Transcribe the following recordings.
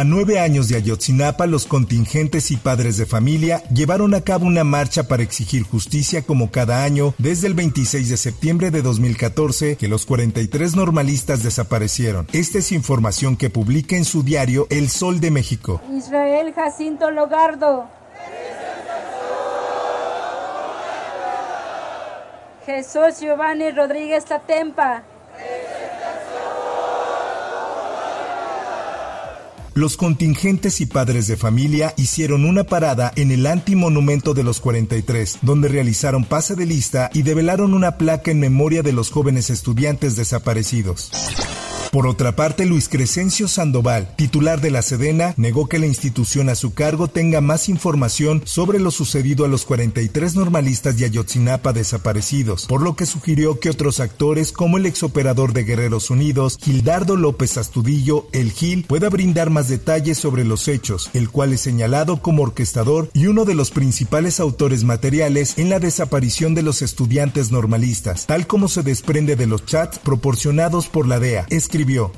A nueve años de Ayotzinapa, los contingentes y padres de familia llevaron a cabo una marcha para exigir justicia como cada año desde el 26 de septiembre de 2014 que los 43 normalistas desaparecieron. Esta es información que publica en su diario El Sol de México. Israel Jacinto Logardo. Jesús Giovanni Rodríguez Tatempa. Los contingentes y padres de familia hicieron una parada en el antimonumento de los 43, donde realizaron pase de lista y develaron una placa en memoria de los jóvenes estudiantes desaparecidos. Por otra parte, Luis Crescencio Sandoval, titular de la Sedena, negó que la institución a su cargo tenga más información sobre lo sucedido a los 43 normalistas de Ayotzinapa desaparecidos, por lo que sugirió que otros actores como el exoperador de Guerreros Unidos, Gildardo López Astudillo, el Gil, pueda brindar más detalles sobre los hechos, el cual es señalado como orquestador y uno de los principales autores materiales en la desaparición de los estudiantes normalistas, tal como se desprende de los chats proporcionados por la DEA. Escribió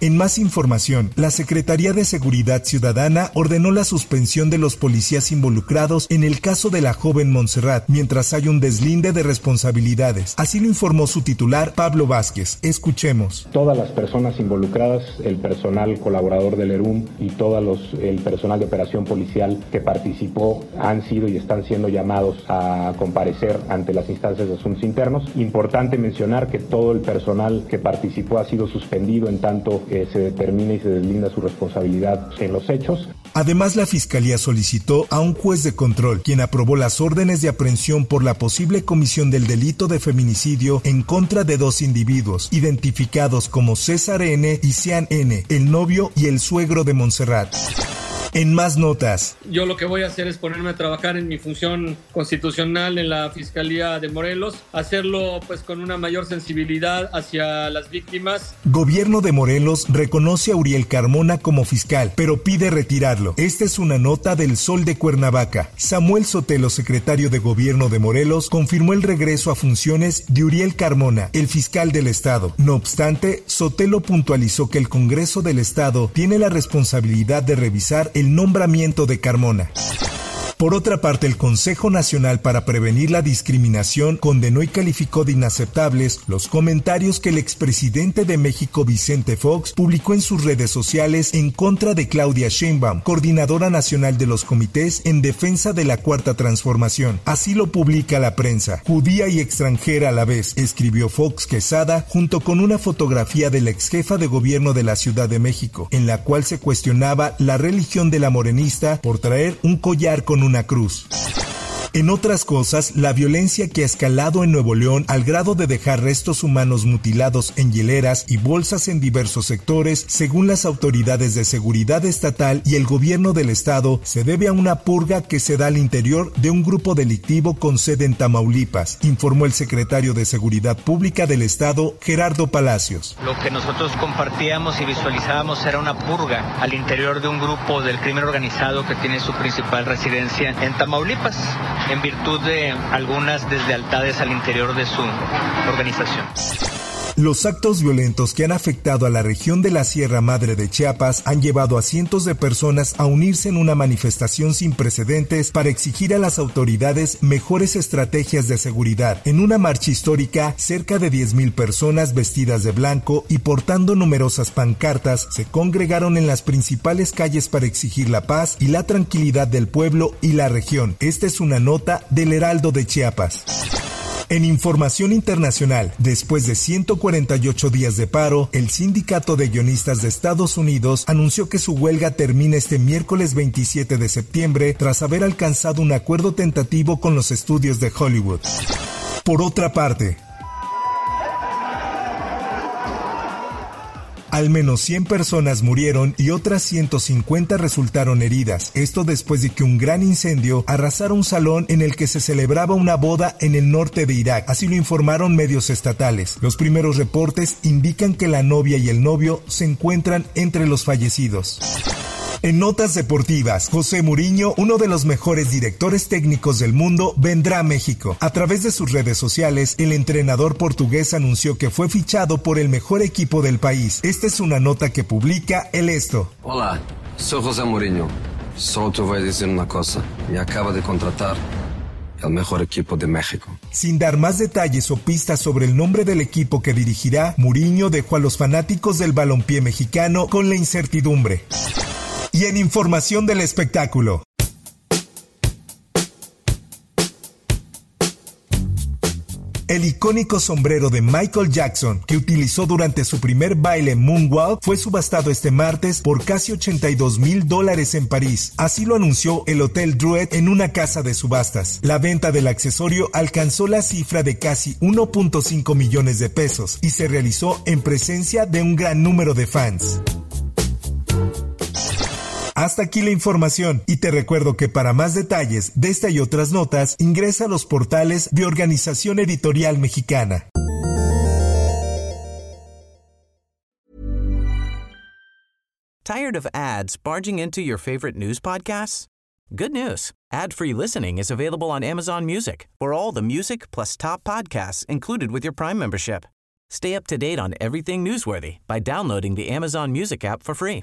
en más información, la Secretaría de Seguridad Ciudadana ordenó la suspensión de los policías involucrados en el caso de la joven Montserrat, mientras hay un deslinde de responsabilidades. Así lo informó su titular, Pablo Vázquez. Escuchemos. Todas las personas involucradas, el personal colaborador del ERUM y todo los, el personal de operación policial que participó han sido y están siendo llamados a comparecer ante las instancias de asuntos internos. Importante mencionar que todo el personal que participó ha sido suspendido en tanto se determine y se deslinda su responsabilidad en los hechos. Además, la Fiscalía solicitó a un juez de control, quien aprobó las órdenes de aprehensión por la posible comisión del delito de feminicidio en contra de dos individuos, identificados como César N. y Cian N., el novio y el suegro de Montserrat. En más notas. Yo lo que voy a hacer es ponerme a trabajar en mi función constitucional en la Fiscalía de Morelos, hacerlo pues con una mayor sensibilidad hacia las víctimas. Gobierno de Morelos reconoce a Uriel Carmona como fiscal, pero pide retirarlo. Esta es una nota del Sol de Cuernavaca. Samuel Sotelo, secretario de Gobierno de Morelos, confirmó el regreso a funciones de Uriel Carmona, el fiscal del Estado. No obstante, Sotelo puntualizó que el Congreso del Estado tiene la responsabilidad de revisar el nombramiento de Carmona. Por otra parte, el Consejo Nacional para Prevenir la Discriminación condenó y calificó de inaceptables los comentarios que el expresidente de México Vicente Fox publicó en sus redes sociales en contra de Claudia Sheinbaum, coordinadora nacional de los comités en defensa de la Cuarta Transformación. Así lo publica la prensa. Judía y extranjera a la vez, escribió Fox Quesada junto con una fotografía de la ex jefa de gobierno de la Ciudad de México, en la cual se cuestionaba la religión de la morenista por traer un collar con una cruz. En otras cosas, la violencia que ha escalado en Nuevo León al grado de dejar restos humanos mutilados en hieleras y bolsas en diversos sectores, según las autoridades de seguridad estatal y el gobierno del estado, se debe a una purga que se da al interior de un grupo delictivo con sede en Tamaulipas, informó el secretario de Seguridad Pública del estado, Gerardo Palacios. Lo que nosotros compartíamos y visualizábamos era una purga al interior de un grupo del crimen organizado que tiene su principal residencia en Tamaulipas en virtud de algunas deslealtades al interior de su organización. Los actos violentos que han afectado a la región de la Sierra Madre de Chiapas han llevado a cientos de personas a unirse en una manifestación sin precedentes para exigir a las autoridades mejores estrategias de seguridad. En una marcha histórica, cerca de 10.000 personas vestidas de blanco y portando numerosas pancartas se congregaron en las principales calles para exigir la paz y la tranquilidad del pueblo y la región. Esta es una nota del Heraldo de Chiapas. En información internacional, después de 148 días de paro, el Sindicato de Guionistas de Estados Unidos anunció que su huelga termina este miércoles 27 de septiembre tras haber alcanzado un acuerdo tentativo con los estudios de Hollywood. Por otra parte, Al menos 100 personas murieron y otras 150 resultaron heridas. Esto después de que un gran incendio arrasara un salón en el que se celebraba una boda en el norte de Irak. Así lo informaron medios estatales. Los primeros reportes indican que la novia y el novio se encuentran entre los fallecidos. En notas deportivas, José Muriño, uno de los mejores directores técnicos del mundo, vendrá a México. A través de sus redes sociales, el entrenador portugués anunció que fue fichado por el mejor equipo del país. Esta es una nota que publica El Esto. Hola, soy José Mourinho. Solo te voy a decir una cosa. Me acaba de contratar el mejor equipo de México. Sin dar más detalles o pistas sobre el nombre del equipo que dirigirá, Muriño dejó a los fanáticos del balompié mexicano con la incertidumbre y en información del espectáculo. El icónico sombrero de Michael Jackson, que utilizó durante su primer baile Moonwalk, fue subastado este martes por casi 82 mil dólares en París. Así lo anunció el Hotel Druid en una casa de subastas. La venta del accesorio alcanzó la cifra de casi 1.5 millones de pesos y se realizó en presencia de un gran número de fans. Hasta aquí la información y te recuerdo que para más detalles de esta y otras notas ingresa a los portales de Organización Editorial Mexicana. Tired of ads barging into your favorite news podcasts? Good news. Ad-free listening is available on Amazon Music. For all the music plus top podcasts included with your Prime membership. Stay up to date on everything newsworthy by downloading the Amazon Music app for free